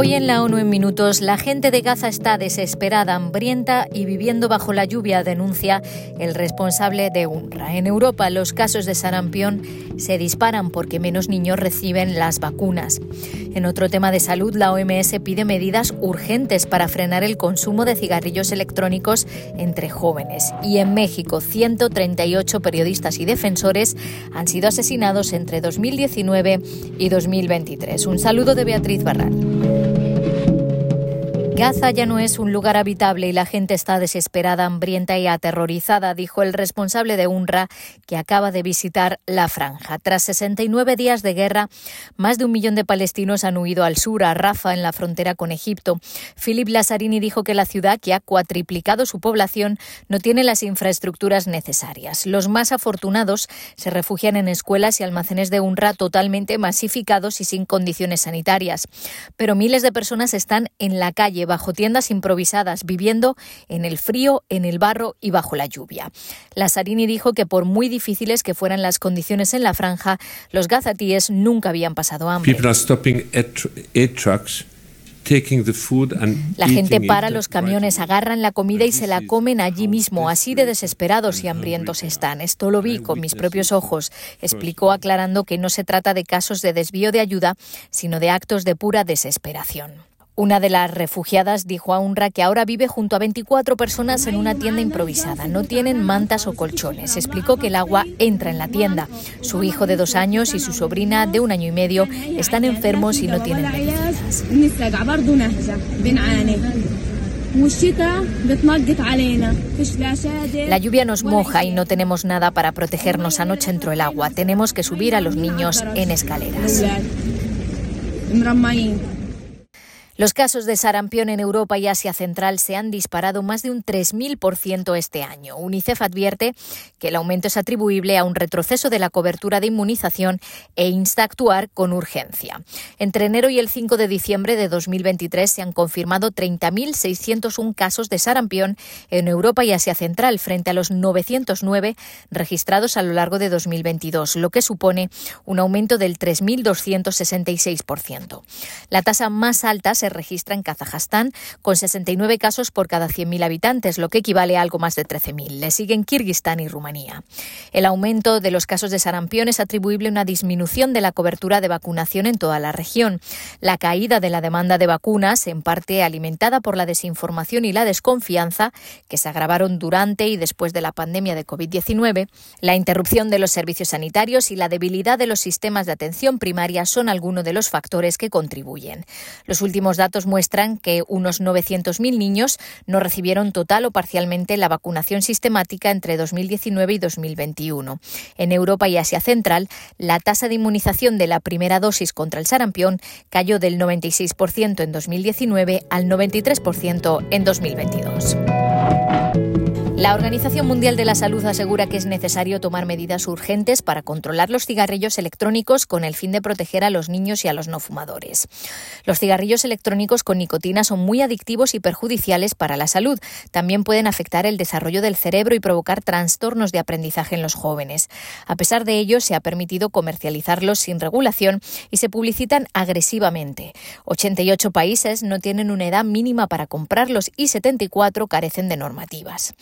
Hoy en la ONU en minutos, la gente de Gaza está desesperada, hambrienta y viviendo bajo la lluvia, denuncia el responsable de UNRWA. En Europa, los casos de sarampión se disparan porque menos niños reciben las vacunas. En otro tema de salud, la OMS pide medidas urgentes para frenar el consumo de cigarrillos electrónicos entre jóvenes. Y en México, 138 periodistas y defensores han sido asesinados entre 2019 y 2023. Un saludo de Beatriz Barral. Gaza ya no es un lugar habitable y la gente está desesperada, hambrienta y aterrorizada, dijo el responsable de UNRWA que acaba de visitar la franja. Tras 69 días de guerra, más de un millón de palestinos han huido al sur, a Rafa, en la frontera con Egipto. Philip Lazzarini dijo que la ciudad, que ha cuatriplicado su población, no tiene las infraestructuras necesarias. Los más afortunados se refugian en escuelas y almacenes de UNRWA totalmente masificados y sin condiciones sanitarias. Pero miles de personas están en la calle bajo tiendas improvisadas, viviendo en el frío, en el barro y bajo la lluvia. Lazzarini dijo que por muy difíciles que fueran las condiciones en la franja, los gazatíes nunca habían pasado hambre. La gente para los camiones, agarran la comida y se la comen allí mismo, así de desesperados y hambrientos están. Esto lo vi con mis propios ojos, explicó aclarando que no se trata de casos de desvío de ayuda, sino de actos de pura desesperación. Una de las refugiadas dijo a UNRWA que ahora vive junto a 24 personas en una tienda improvisada. No tienen mantas o colchones. Explicó que el agua entra en la tienda. Su hijo de dos años y su sobrina de un año y medio están enfermos y no tienen medicinas. La lluvia nos moja y no tenemos nada para protegernos. Anoche entró el agua. Tenemos que subir a los niños en escaleras. Los casos de sarampión en Europa y Asia Central se han disparado más de un 3.000% este año. UNICEF advierte que el aumento es atribuible a un retroceso de la cobertura de inmunización e insta a actuar con urgencia. Entre enero y el 5 de diciembre de 2023 se han confirmado 30.601 casos de sarampión en Europa y Asia Central frente a los 909 registrados a lo largo de 2022, lo que supone un aumento del 3.266%. La tasa más alta se registra en Kazajstán, con 69 casos por cada 100.000 habitantes, lo que equivale a algo más de 13.000. Le siguen Kirguistán y Rumanía. El aumento de los casos de sarampión es atribuible a una disminución de la cobertura de vacunación en toda la región. La caída de la demanda de vacunas, en parte alimentada por la desinformación y la desconfianza, que se agravaron durante y después de la pandemia de COVID-19, la interrupción de los servicios sanitarios y la debilidad de los sistemas de atención primaria son algunos de los factores que contribuyen. Los últimos datos muestran que unos 900.000 niños no recibieron total o parcialmente la vacunación sistemática entre 2019 y 2021. En Europa y Asia Central, la tasa de inmunización de la primera dosis contra el sarampión cayó del 96% en 2019 al 93% en 2022. La Organización Mundial de la Salud asegura que es necesario tomar medidas urgentes para controlar los cigarrillos electrónicos con el fin de proteger a los niños y a los no fumadores. Los cigarrillos electrónicos con nicotina son muy adictivos y perjudiciales para la salud. También pueden afectar el desarrollo del cerebro y provocar trastornos de aprendizaje en los jóvenes. A pesar de ello, se ha permitido comercializarlos sin regulación y se publicitan agresivamente. 88 países no tienen una edad mínima para comprarlos y 74 carecen de normativas.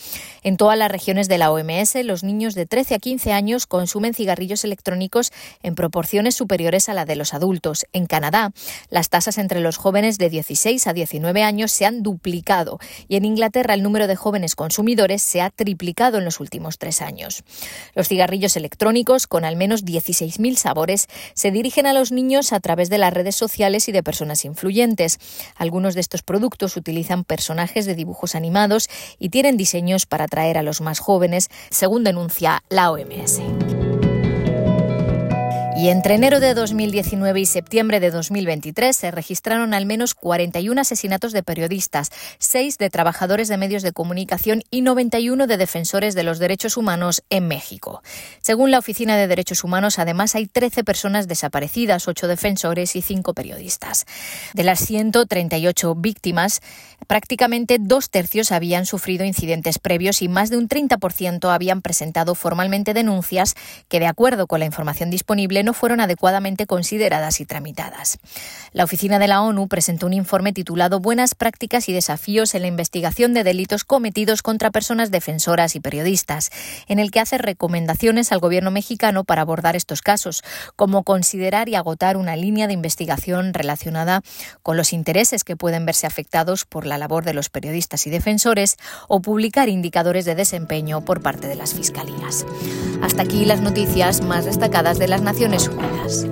En todas las regiones de la OMS, los niños de 13 a 15 años consumen cigarrillos electrónicos en proporciones superiores a la de los adultos. En Canadá, las tasas entre los jóvenes de 16 a 19 años se han duplicado y en Inglaterra el número de jóvenes consumidores se ha triplicado en los últimos tres años. Los cigarrillos electrónicos, con al menos 16.000 sabores, se dirigen a los niños a través de las redes sociales y de personas influyentes. Algunos de estos productos utilizan personajes de dibujos animados y tienen diseños para para atraer a los más jóvenes, según denuncia la OMS. Y entre enero de 2019 y septiembre de 2023 se registraron al menos 41 asesinatos de periodistas, 6 de trabajadores de medios de comunicación y 91 de defensores de los derechos humanos en México. Según la Oficina de Derechos Humanos, además hay 13 personas desaparecidas, 8 defensores y 5 periodistas. De las 138 víctimas, prácticamente dos tercios habían sufrido incidentes previos y más de un 30% habían presentado formalmente denuncias que, de acuerdo con la información disponible, no fueron adecuadamente consideradas y tramitadas. La oficina de la ONU presentó un informe titulado Buenas prácticas y desafíos en la investigación de delitos cometidos contra personas defensoras y periodistas, en el que hace recomendaciones al gobierno mexicano para abordar estos casos, como considerar y agotar una línea de investigación relacionada con los intereses que pueden verse afectados por la labor de los periodistas y defensores o publicar indicadores de desempeño por parte de las fiscalías. Hasta aquí las noticias más destacadas de las Naciones descuidas.